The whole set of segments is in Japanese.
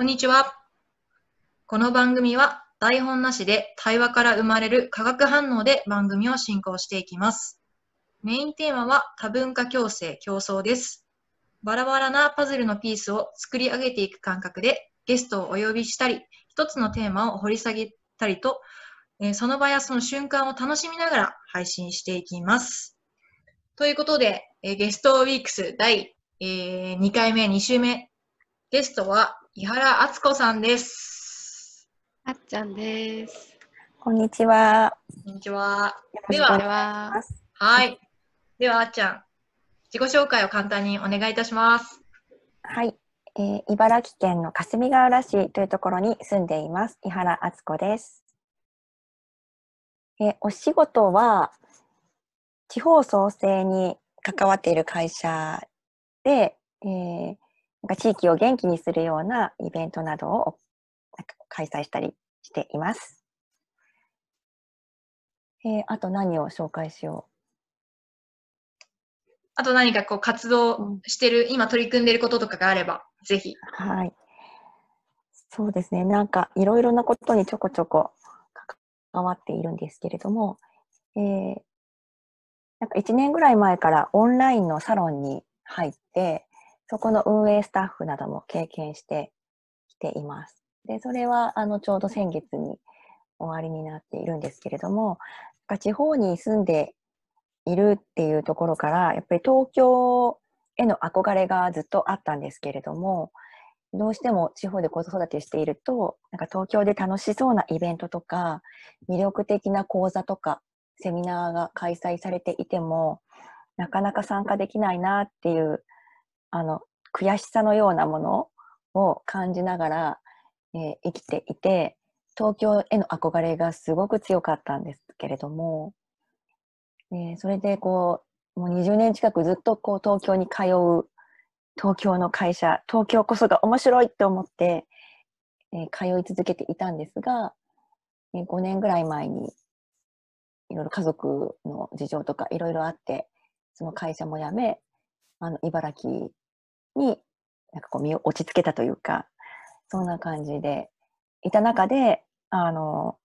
こんにちは。この番組は台本なしで対話から生まれる化学反応で番組を進行していきます。メインテーマは多文化共生競争です。バラバラなパズルのピースを作り上げていく感覚でゲストをお呼びしたり、一つのテーマを掘り下げたりと、えその場やその瞬間を楽しみながら配信していきます。ということで、えゲストウィークス第、え2回目、2週目、ゲストは伊原敦子さんです。あっちゃんです。こんにちは。こんにちは。では、はい。では、あっちゃん、自己紹介を簡単にお願いいたします。はい、えー茨城県の霞ヶ浦市というところに住んでいます。伊原敦子です。えーお仕事は地方創生に関わっている会社で、えーなんか地域を元気にするようなイベントなどをなんか開催したりしています。えーあと何を紹介しよあと何かこう活動してる、今取り組んでることとかがあれば、ぜひ。う。はい。そうですね。なんかいろいろなことにちょこちょこ関わっているんですけれども、えーなんか1年ぐらい前からオンラインのサロンに入って、そこの運営スタッフなども経験してきています。で、それはあのちょうど先月に終わりになっているんですけれども、地方に住んでいるっていうところから、やっぱり東京への憧れがずっとあったんですけれども、どうしても地方で子育てしていると、なんか東京で楽しそうなイベントとか、魅力的な講座とか、セミナーが開催されていても、なかなか参加できないなっていう、あの、悔しさのようなものを感じながら、えー生きていて、東京への憧れがすごく強かったんですけれども、えーそれでこう、もう20年近くずっとこう東京に通う東京の会社、東京こそが面白いって思って、えー通い続けていたんですが、えー5年ぐらい前にいろいろ家族の事情とかいろいろあって、その会社も辞め、あの、茨城になんかこう身を落ち着けたというか、そんな感じでいた中で、あの、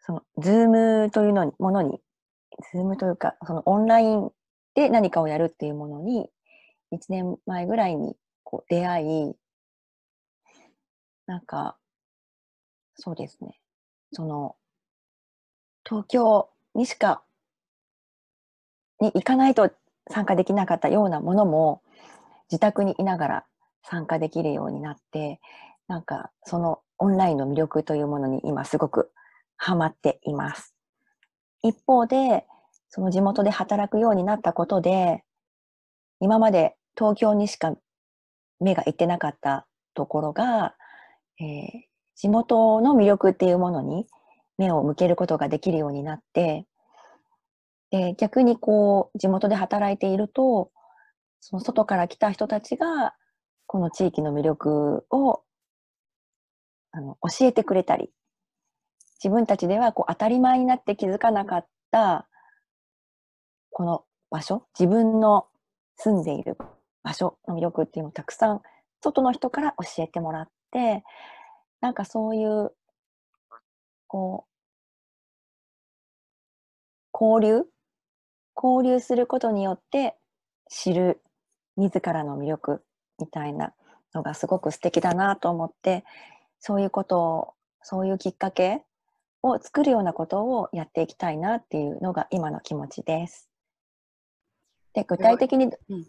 その、 Zoom というのに、ものに、 Zoom というか、そのオンラインで何かをやるっていうものに、1年前ぐらいにこう出会い、なんか、そうですね、その、東京にしか、に行かないと参加できなかったようなものも、自宅にいながら参加できるようになって、なんか、そのオンラインの魅力というものに今すごくハマっています。一方で、その地元で働くようになったことで、今まで東京にしか目が行ってなかったところが、えー地元の魅力っていうものに目を向けることができるようになって、で逆にこう、地元で働いていると、その外から来た人たちが、この地域の魅力をあの教えてくれたり、自分たちではこう当たり前になって気づかなかった、この場所、自分の住んでいる場所の魅力っていうのをたくさん外の人から教えてもらって、なんかそういう、こう、交流交流することによって知る自らの魅力みたいなのがすごく素敵だなと思って、そういうことを、そういうきっかけを作るようなことをやっていきたいなっていうのが今の気持ちです。で、具体的に、うん。うん、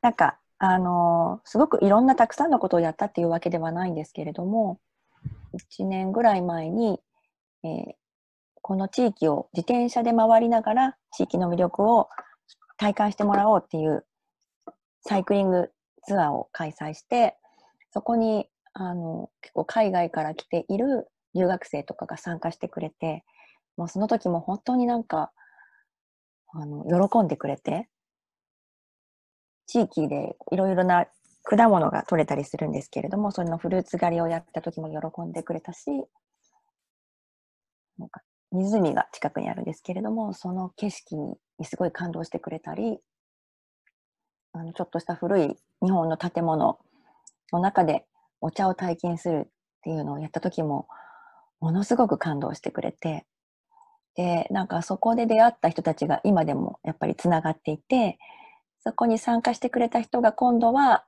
なんか、あのーすごくいろんなたくさんのことをやったっていうわけではないんですけれども、1年ぐらい前に、えーこの地域を自転車で回りながら地域の魅力を体感してもらおうっていうサイクリングツアーを開催して、そこにあの結構海外から来ている留学生とかが参加してくれて、もうその時も本当になんか、あの、喜んでくれて、地域でいろいろな果物が取れたりするんですけれども、それのフルーツ狩りをやった時も喜んでくれたし、なんか湖が近くにあるんですけれども、その景色にすごい感動してくれたり、あのちょっとした古い日本の建物の中でお茶を体験するっていうのをやった時もものすごく感動してくれてでなんかそこで出会った人たちが今でもやっぱりつながっていてそこに参加してくれた人が今度は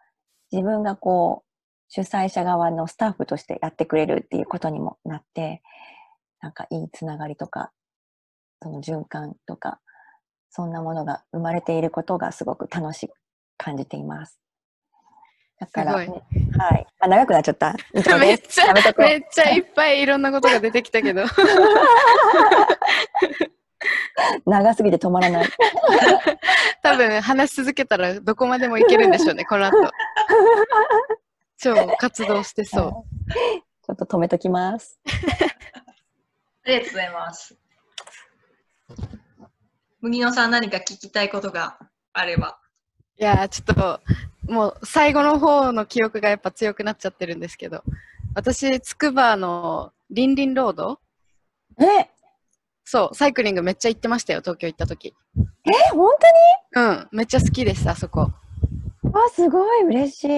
自分がこう主催者側のスタッフとしてやってくれるっていうことにもなってなんかいいつながりとかその循環とかそんなものが生まれていることがすごく楽しく感じています。だから、ねはい。あ、長くなっちゃった？めっちゃめっちゃいっぱいいろんなことが出てきたけど 長すぎて止まらない。多分話し続けたらどこまでもいけるんでしょうねこの後超活動してそうちょっと止めときます。ありがとうございます。麦野さん何か聞きたいことがあれば。いやーちょっともう最後の方の記憶がやっぱ強くなっちゃってるんですけど私つくばのリンリンロード？え、そうサイクリングめっちゃ行ってましたよ東京行った時。え、本うんめっちゃ好きですあそこ。当にあ、すごい嬉しい。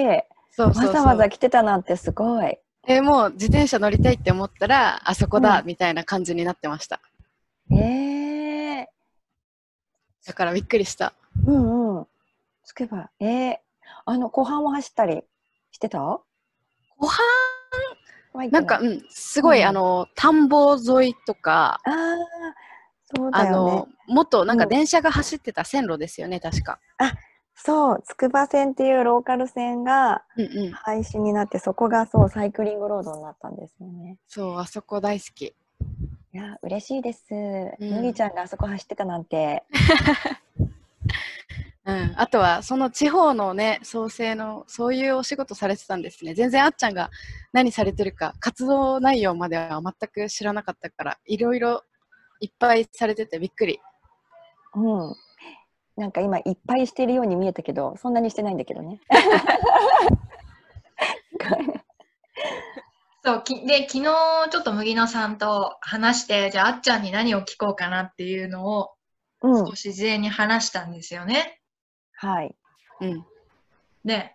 そうそうそう。わざわざ来てたなんてすごい。えーもう自転車乗りたいって思ったらあそこだ、うん。みたいな感じになってました。えー、だからびっくりした。うんうん。つけば、えー、あの、後半を走ったりしてた？後半はいなんか、うん、すごい、うんあの田んぼ沿いとかああ、そうあだよねの。もっとなんかうん電車が走ってた線路ですよね、確か。そう、つくば線っていうローカル線がうんうん。廃止になって、そこがそう、サイクリングロードになったんですよね。そう、あそこ大好き。いや、嬉しいです。ん麦ちゃんがあそこ走ってたなんて。うん、あとはその地方のね創生のそういうお仕事されてたんですね全然あっちゃんが何されてるか活動内容までは全く知らなかったからいろいろいっぱいされててびっくりうん。なんか今いっぱいしてるように見えたけど、そんなにしてないんだけどね。そう、きで、昨日ちょっと麦野さんと話して、じゃああっちゃんに何を聞こうかなっていうのをうん。少し事前に話したんですよね。はい。うんで、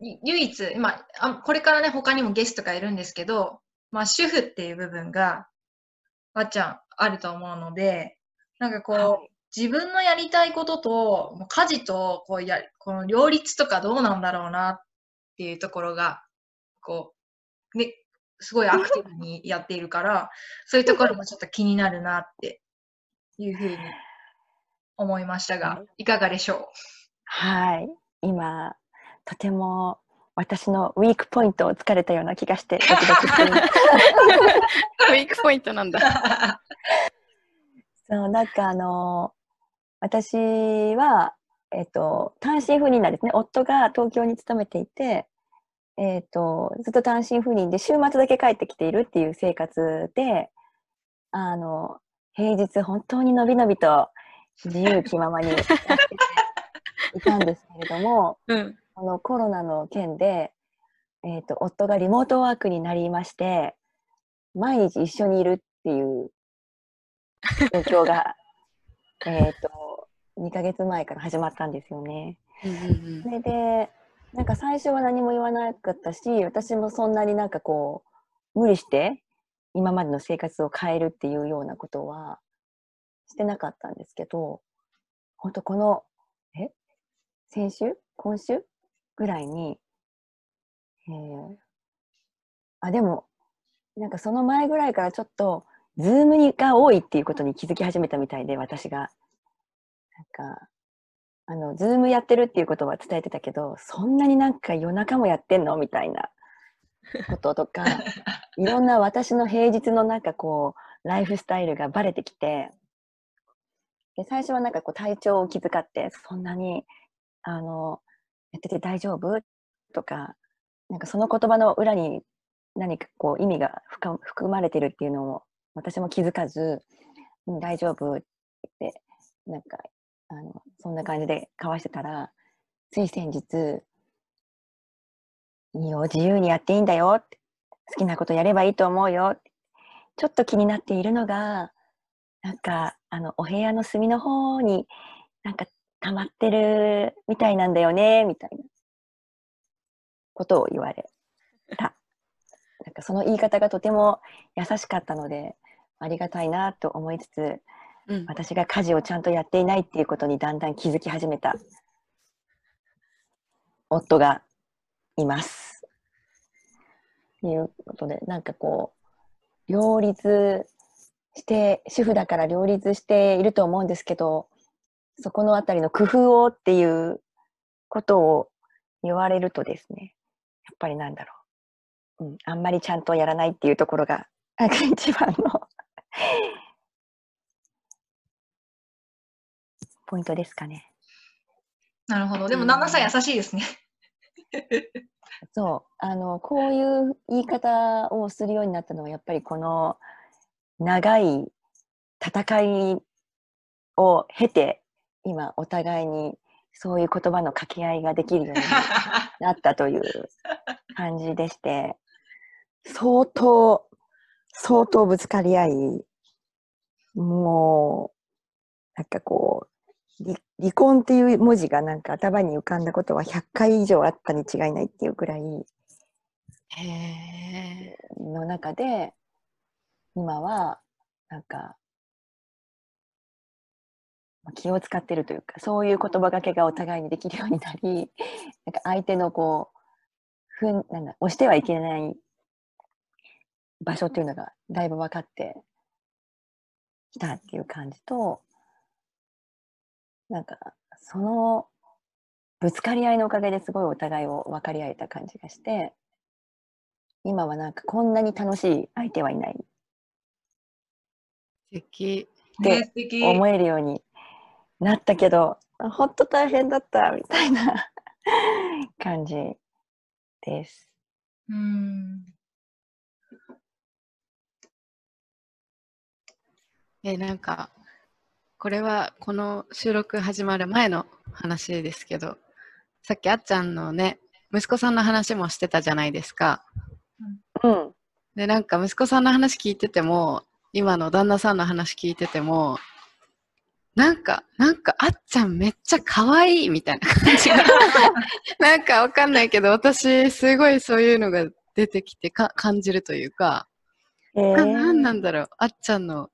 い唯一、今あ、これからね、他にもゲストがいるんですけど、まあ、主婦っていう部分が、あっちゃん、あると思うので、なんかこう、はい自分のやりたいことと、家事と、こうや、この両立とかどうなんだろうなっていうところが、こう、ね、すごいアクティブにやっているから、そういうところもちょっと気になるなっていうふうに思いましたが、いかがでしょはい。今、とても私のウィークポイントを突かれたような気がして、ドキドキして ウィークポイントなんだうそう、なんかあの私は、えっと、単身赴任なんですね。夫が東京に勤めていて、えっと、ずっと単身赴任で週末だけ帰ってきているっていう生活で、あの、平日本当にのびのびと自由気ままにやってていたんですけれども、うんこのコロナの件で、えっと、夫がリモートワークになりまして、毎日一緒にいるっていう状況が、えっと、2ヶ月前から始まったんですよね。それで、なんか最初は何も言わなかったし、私もそんなになんかこう、無理して今までの生活を変えるっていうようなことはしてなかったんですけど、本当この、え？先週？今週ぐらいに、えーあ、でも、なんかその前ぐらいからちょっと、 Zoom にが多いっていうことに気づき始めたみたいで、私が。なんか、あの、 Zoom やってるっていうことは伝えてたけど、そんなになんか夜中もやってんの？みたいな。こととか、いろんな私の平日のなんかこう、ライフスタイルがバレてきて、で最初はなんかこう体調を気遣って、そんなに、あの、やってて大丈夫？とか、なんかその言葉の裏に何かこう意味が含まれてるっていうのを私も気づかず、大丈夫って、なんか、あの、そんな感じで交わしてたら、つい先日、いいよ、自由にやっていいんだよって。好きなことやればいいと思うよって。ちょっと気になっているのが、なんか、あの、お部屋の隅の方になんか溜まってるみたいなんだよね、みたいなことを言われ。た。なんかその言い方がとても優しかったので、ありがたいなと思いつつ、うん、私が家事をちゃんとやっていないっていうことにだんだん気づき始めた夫がいます。ということで、なんかこう、両立して、主婦だから両立していると思うんですけど、そこのあたりの工夫をっていうことを言われるとですね、やっぱりなんだろう。うん、あんまりちゃんとやらないっていうところが、一番の ポイントですかね。なるほど。でも、旦那さん優しいですね。そう、あの、こういう言い方をするようになったのは、やっぱりこの長い戦いを経て、今お互いにそういう言葉の掛け合いができるようになったという感じでして、相当、相当ぶつかり合い、もう、なんかこう、離離婚っていう文字がなんか頭に浮かんだことは100回以上あったに違いないっていうくらいへえ。の中で、今は、なんか、気を使ってるというか、そういう言葉がけがお互いにできるようになり、なんか相手のこう、ふん、なんだ、押してはいけない場所っていうのがだいぶ分かってきたっていう感じと、なんか、そのぶつかり合いのおかげですごいお互いを分かり合えた感じがして、今はなんかこんなに楽しい相手はいない。素敵。でね素敵。思えるようになったけど、あほんと大変だったみたいな 感じです。うん。え、なんか、これはこの収録始まる前の話ですけど、さっきあっちゃんのね、息子さんの話もしてたじゃないですか。うん。で、なんか息子さんの話聞いてても、今の旦那さんの話聞いてても、なんか、なんかあっちゃんめっちゃ可愛いみたいな感じが、なんかわかんないけど、私すごいそういうのが出てきてか感じるというか、えななんなんだろう、あっちゃんの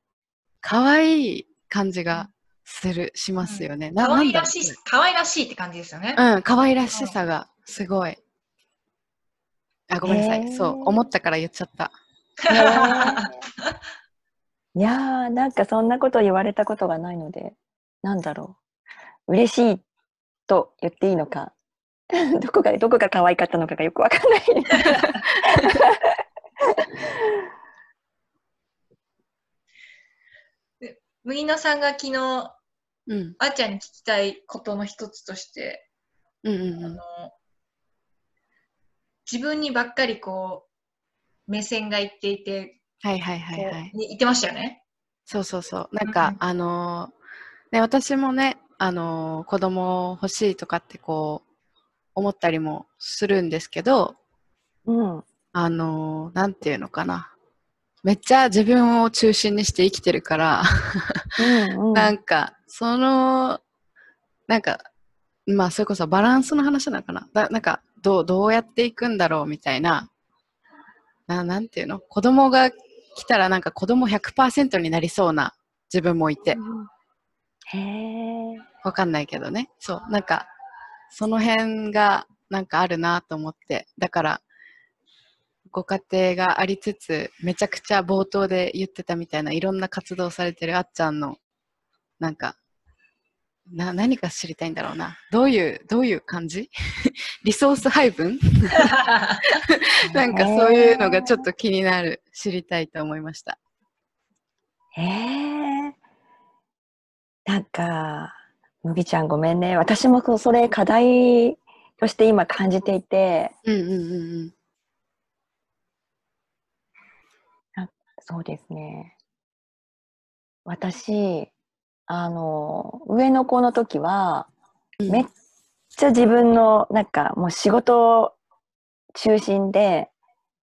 可愛い感じがする、しますよね。な可愛らしい可愛らしいって感じですよね。ううん、可愛らしさがすごい。あ、ごめんなさい。へーそう、思ったから言っちゃった。へーいやー、なんかそんなこと言われたことがないので、なんだろう。嬉しいと言っていいのか、どこが、どこが可愛かったのかがよくわかんない。麦野さんが昨日、うん。あっちゃんに聞きたいことの一つとして、うんうんうん。あの自分にばっかりこう、目線がいっていて、はいはいはこいはい。うに言ってましたよね。そうそうそう。なんうんうん、かあのーね、私もね、あのー子供欲しいとかってこう、思ったりもするんですけど、うん。あのーなんていうのかな。めっちゃ自分を中心にして生きてるから、うん、うん。なんか、その、なんか、まあ、それこそバランスの話なのかな。だなんか、どう、どうやっていくんだろうみたいな、ななんていうの？子供が来たらなんか子供100%になりそうな自分もいて、へえ。わかんないけどね。そう、なんか、その辺がなんかあるなと思って、だから、ご家庭がありつつ、めちゃくちゃ冒頭で言ってたみたいないろんな活動されてるあっちゃんの、なんか、な、何か知りたいんだろうな。どういう、どういう感じ？リソース配分？なんかそういうのがちょっと気になる、知りたいと思いました。へえ。なんか、麦ちゃんごめんね。私もそれ課題として今感じていて、うんうんうんうん。そうですね。私、あの、上の子の時は、うんめっちゃ自分の、なんかもう仕事中心で、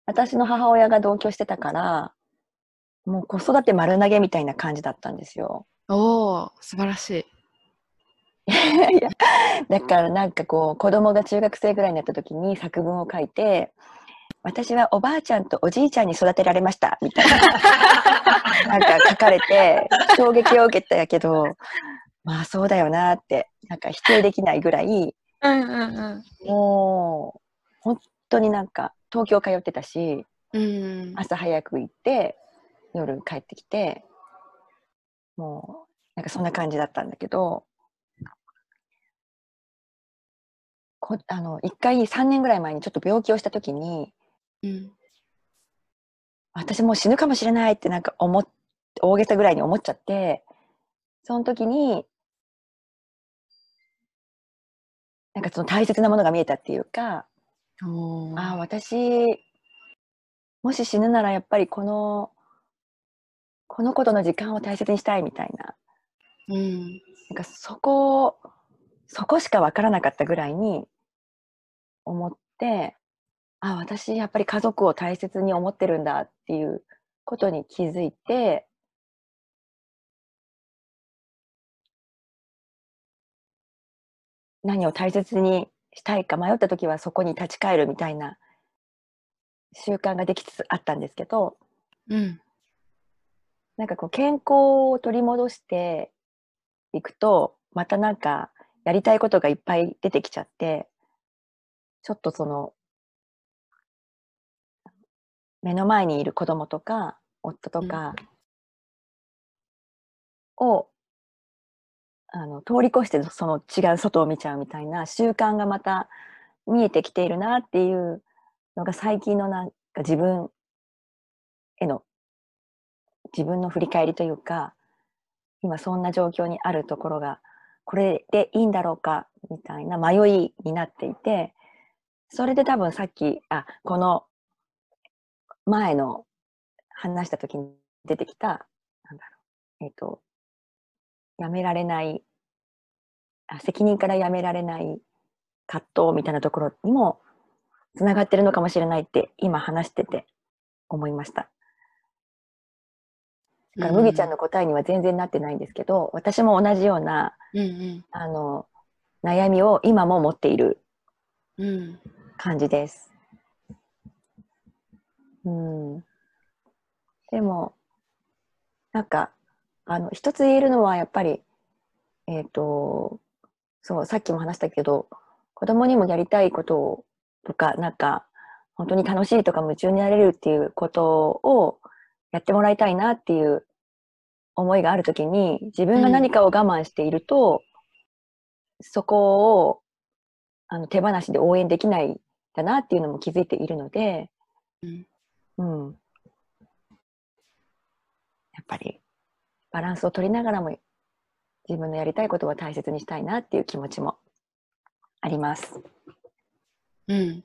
私の母親が同居してたから、もう子育て丸投げみたいな感じだったんですよ。おー、素晴らしい。いやだからなんかこう子供が中学生ぐらいになった時に作文を書いて私はおばあちゃんとおじいちゃんに育てられました、みたいな。なんか書かれて、衝撃を受けたやけど、まあそうだよなって、なんか否定できないぐらい、うんうんもう、本当になんか、東京通ってたし、うん。うん。朝早く行って、夜帰ってきて、もう、なんかそんな感じだったんだけど、こあの、一回3年ぐらい前にちょっと病気をした時に、うん。私もう死ぬかもしれないってなんか思っ大げさぐらいに思っちゃってその時になんかその大切なものが見えたっていうかああ私もし死ぬならやっぱりこのこの子との時間を大切にしたいみたいなうん。なんかそこそこしか分からなかったぐらいに思ってああ私やっぱり家族を大切に思ってるんだっていうことに気づいて何を大切にしたいか迷った時はそこに立ち返るみたいな習慣ができつつあったんですけどうん。なんかこう健康を取り戻していくとまたなんかやりたいことがいっぱい出てきちゃってちょっとその目の前にいる子供とか夫とかを、あの通り越してその違う外を見ちゃうみたいな習慣がまた見えてきているなっていうのが最近のなんか自分への自分の振り返りというか今そんな状況にあるところがこれでいいんだろうかみたいな迷いになっていてそれで多分さっきあこの前の話した時に出てきたなんだろうえっ、とやめられないあ責任からやめられない葛藤みたいなところにもつながってるのかもしれないって今話してて思いました。だから麦ちゃんの答えには全然なってないんですけど、私も同じようなうんうん。あの悩みを今も持っているうん。感じです。うん。でも、なんか、あの、一つ言えるのはやっぱり、えっ、と、そう、さっきも話したけど、子供にもやりたいことをとか、なんか、本当に楽しいとか夢中になれるっていうことをやってもらいたいなっていう思いがあるときに、自分が何かを我慢していると、そこをあの手放しで応援できないんだなっていうのも気づいているので、うんうん。やっぱりバランスを取りながらも自分のやりたいことは大切にしたいなっていう気持ちもあります。うん。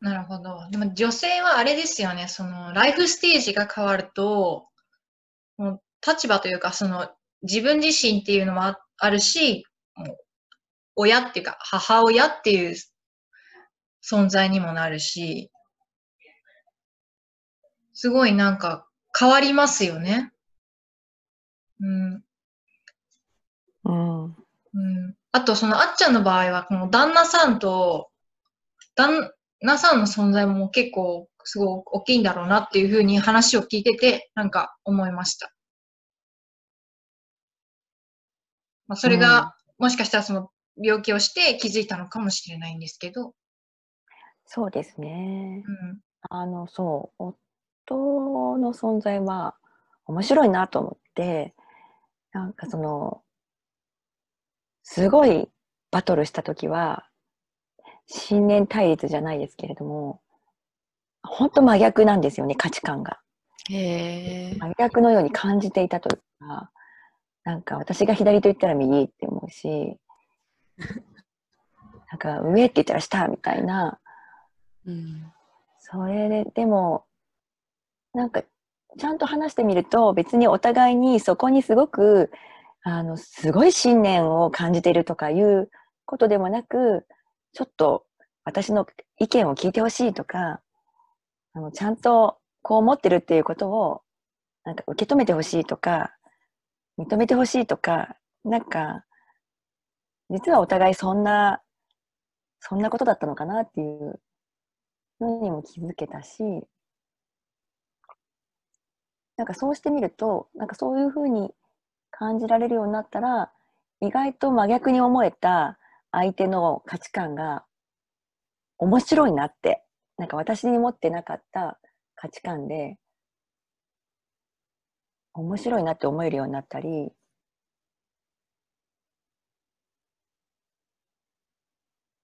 なるほど。でも女性はあれですよね、そのライフステージが変わると、もう立場というか、その自分自身っていうのもあるし、親っていうか母親っていう存在にもなるし、すごいなんか変わりますよね。うん。うん。うん。あと、そのあっちゃんの場合は、この旦那さんと、旦那さんの存在も結構すごい大きいんだろうなっていうふうに話を聞いてて、なんか思いました。まあ、それが、もしかしたらその病気をして気づいたのかもしれないんですけど、そうですね。うん。あの、そう、夫の存在は面白いなと思って、なんかその、すごいバトルした時は、信念対立じゃないですけれども、本当真逆なんですよね、価値観が。へえ。真逆のように感じていたというか、なんか私が左と言ったら右って思うし、なんか上って言ったら下みたいな、うん。それで、でも、なんか、ちゃんと話してみると、別にお互いにそこにすごく、あの、すごい信念を感じているとかいうことでもなく、ちょっと私の意見を聞いてほしいとか、あの、ちゃんとこう思ってるっていうことを、なんか受け止めてほしいとか、認めてほしいとか、なんか、実はお互いそんなそんなことだったのかなっていうのにも気づけたし、なんかそうしてみると、なんかそういうふうに感じられるようになったら、意外と真逆に思えた相手の価値観が面白いなって、なんか私に持ってなかった価値観で、面白いなって思えるようになったり、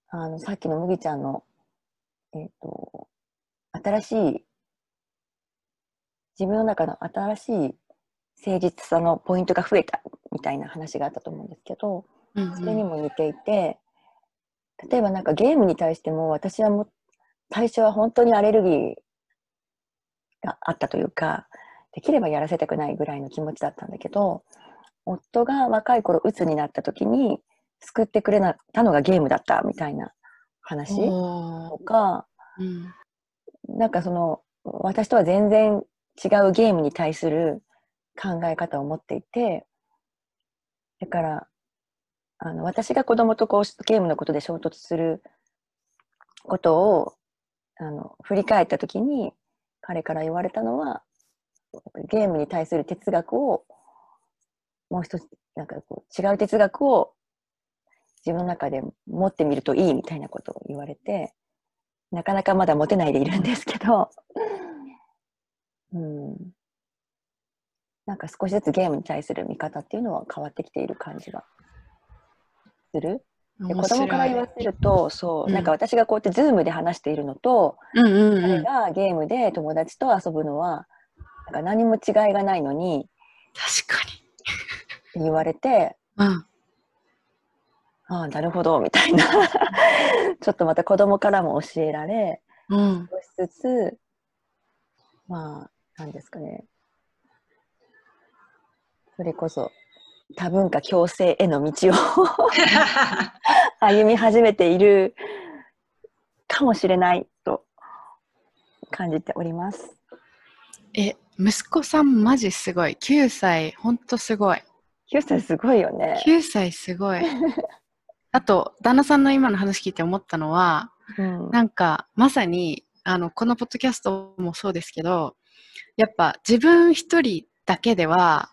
あの、さっきの麦ちゃんの、えっ、と、新しい、自分の中の新しい誠実さのポイントが増えたみたいな話があったと思うんですけど、うんうん。それにも似ていて、例えばなんかゲームに対しても私はもう最初は本当にアレルギーがあったというか、できればやらせたくないぐらいの気持ちだったんだけど、夫が若い頃鬱になった時に救ってくれたのがゲームだったみたいな話とか、うん。なんかその私とは全然違うゲームに対する考え方を持っていて、だから、あの私が子供とこうゲームのことで衝突することをあの振り返った時に彼から言われたのはゲームに対する哲学をもう一つなんかこう違う哲学を自分の中で持ってみるといいみたいなことを言われてなかなかまだ持てないでいるんですけど、うん、なんか少しずつゲームに対する見方っていうのは変わってきている感じがする。で子供から言わせるとそう、うんなんか私がこうやってズームで話しているのと、うんうんうん彼がゲームで友達と遊ぶのはなんか何も違いがないのに確か言われてに。うん。ああなるほどみたいな ちょっとまた子供からも教えられうん。少しずつまあなんですかねそれこそ多文化共生への道を 歩み始めているかもしれないと感じております。え、息子さんマジすごい。9歳、ほんとすごい。9歳すごいよね。9歳すごい。あと、旦那さんの今の話聞いて思ったのは、うん。なんか、まさに、あの、このポッドキャストもそうですけど、やっぱ自分一人だけでは、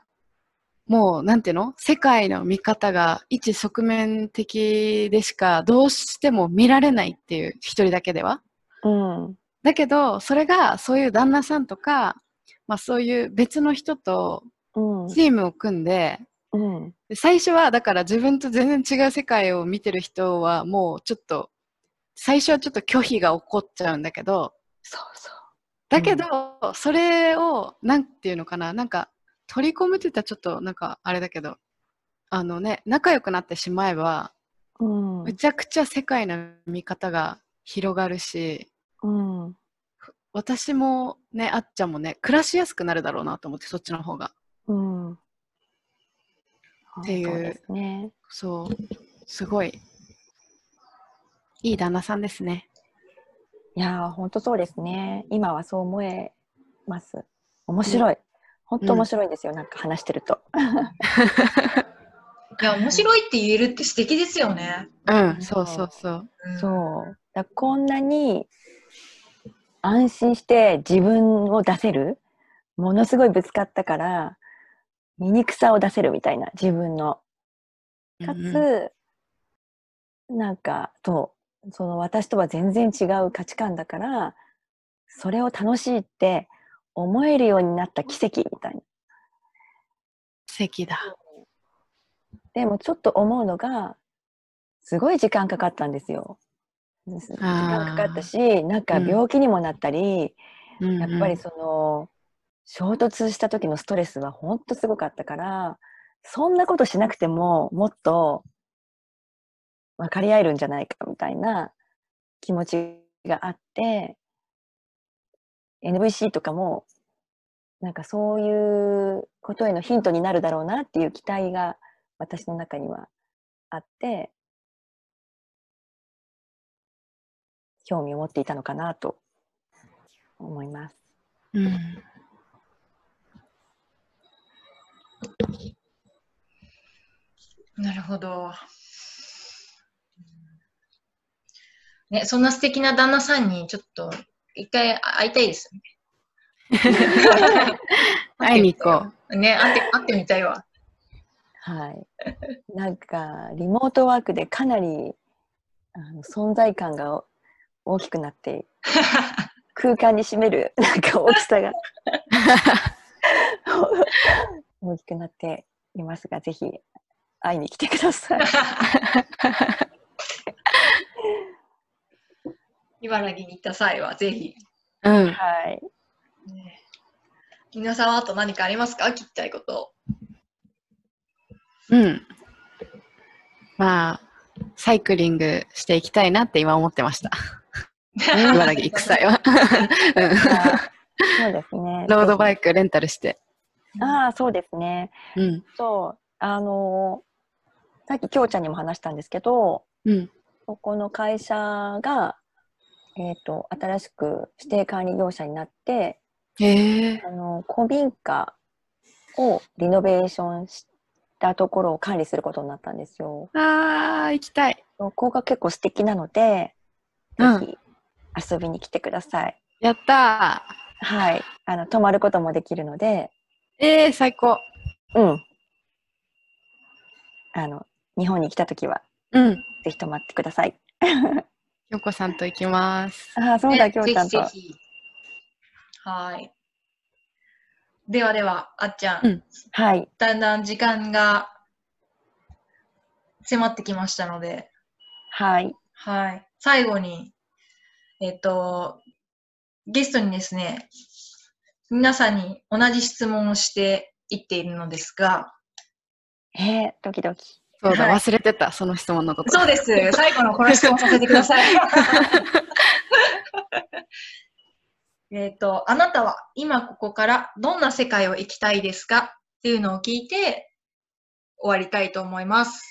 もう、なんていうの？世界の見方が一側面的でしかどうしても見られないっていう、一人だけでは。うん。だけど、それがそういう旦那さんとか、まあそういう別の人とうん。チームを組んで、うんで最初はだから自分と全然違う世界を見てる人はもうちょっと、最初はちょっと拒否が起こっちゃうんだけど、そうそう。だけど、それを、なんていうのかな、なんか、取り込むって言ったらちょっとなんかあれだけど、あのね、仲良くなってしまえば、うんむちゃくちゃ世界の見方が広がるし、うん私もね、あっちゃんもね、暮らしやすくなるだろうなと思って、そっちの方が。うんっていうそうですね。そう、すごい、いい旦那さんですね。いやー、本当そうですね。今はそう思えます。面白い。本当面白いですよ。なんか話してると。いや、面白いって言えるって素敵ですよね。うん、そうそうそう。うんそう。だこんなに安心して自分を出せるものすごいぶつかったから、醜さを出せるみたいな自分の。かうんうんつ、なんか、と、その私とは全然違う価値観だから、それを楽しいって思えるようになった奇跡みたいな。素敵だ。でもちょっと思うのが、すごい時間かかったんですよ。時間かかったし、なんか病気にもなったり、うんうんやっぱりその、衝突した時のストレスは本当すごかったから、そんなことしなくてももっと分かり合えるんじゃないかみたいな気持ちがあって、NVC とかも、なんかそういうことへのヒントになるだろうなっていう期待が私の中にはあって、興味を持っていたのかなと思います。うんなるほど。ね、そんな素敵な旦那さんにちょっと一回会いたいですよね。会いに行こう。ね、会って、会ってみたいわ。はい。なんか、リモートワークでかなりあの存在感が大きくなって、空間に占めるなんか大きさが 大きくなっていますが、ぜひ会いに来てください。茨城に行った際はぜひ。う。うん。はい。ね皆さんはあと何かありますか？聞きたいこと。うん。まあ、サイクリングしていきたいなって今思ってました。茨城行く際は。うんあそうですね。ロードバイクレンタルして。ああ、そうですね。うん。そう。あのーさっききょうちゃんにも話したんですけど、うん。そこの会社が、えっ、と、新しく指定管理業者になって、へえ。あの、古民家をリノベーションしたところを管理することになったんですよ。あー、行きたい。そこが結構素敵なので、うんぜひ遊びに来てください。やったはい。あの、泊まることもできるので、ー。えー、最高。うん。あの、日本に来たときは、うん。ぜひ泊まってください。京子さんと行きます。ああ、そうだ、ねきょうちゃんと。ぜひぜひはい。ではでは、あっちゃん、うんはい。だんだん時間が迫ってきましたので、はい。はい。最後に、えっと、ゲストにですね、皆さんに同じ質問をしていっているのですが、えー、ドキドキ。そうだ、はい忘れてた、その質問のこと。そうです。最後のこの質問させてください。えっと、あなたは今ここからどんな世界を生きたいですか？っていうのを聞いて終わりたいと思います。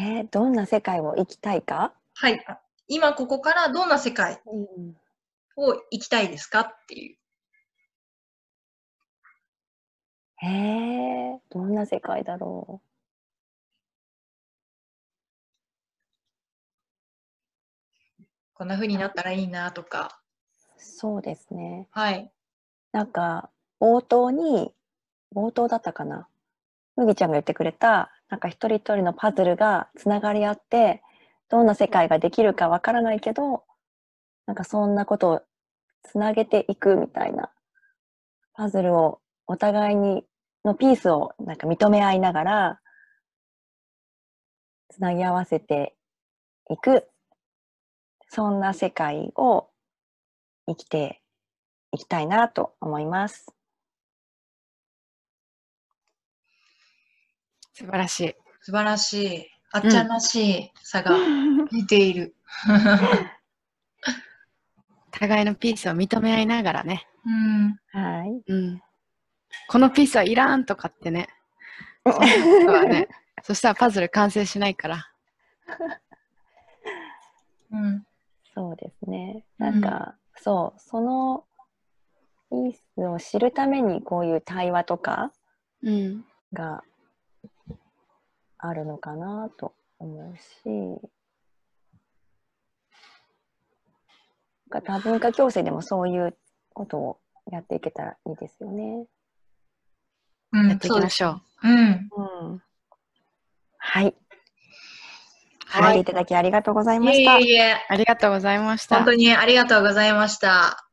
えー、どんな世界を生きたいか、はい。あ今ここからどんな世界うん、を生きたいですか？っていう。えー、どんな世界だろこんな風になったらいいなとか。う。そうですね。はい。なんか、冒頭に、冒頭だったかな。麦ちゃんが言ってくれた、なんか一人一人のパズルがつながり合って、どんな世界ができるかわからないけど、なんかそんなことをつなげていくみたいな、パズルをお互いにのピースをなんか認め合いながら、つなぎ合わせていく、そんな世界を生きていきたいなと思います。素晴らしい。素晴らしい。あっちゃんらしいさが 出ている。互いのピースを認め合いながらね。うん。はい。うん。このピースはいらんとかってね。そうだね。そしたらパズル完成しないから。うん。そうですね。なんか、そう、そのピースを知るためにこういう対話とかうん。があるのかなと思うし、なんか多文化共生でもそういうことをやっていけたらいいですよね。うん、やっていきましょう。う。うん。うん。はい。はい聞いただきありがとうございまいした。えいえ、ありがとうございました。本当にありがとうございました。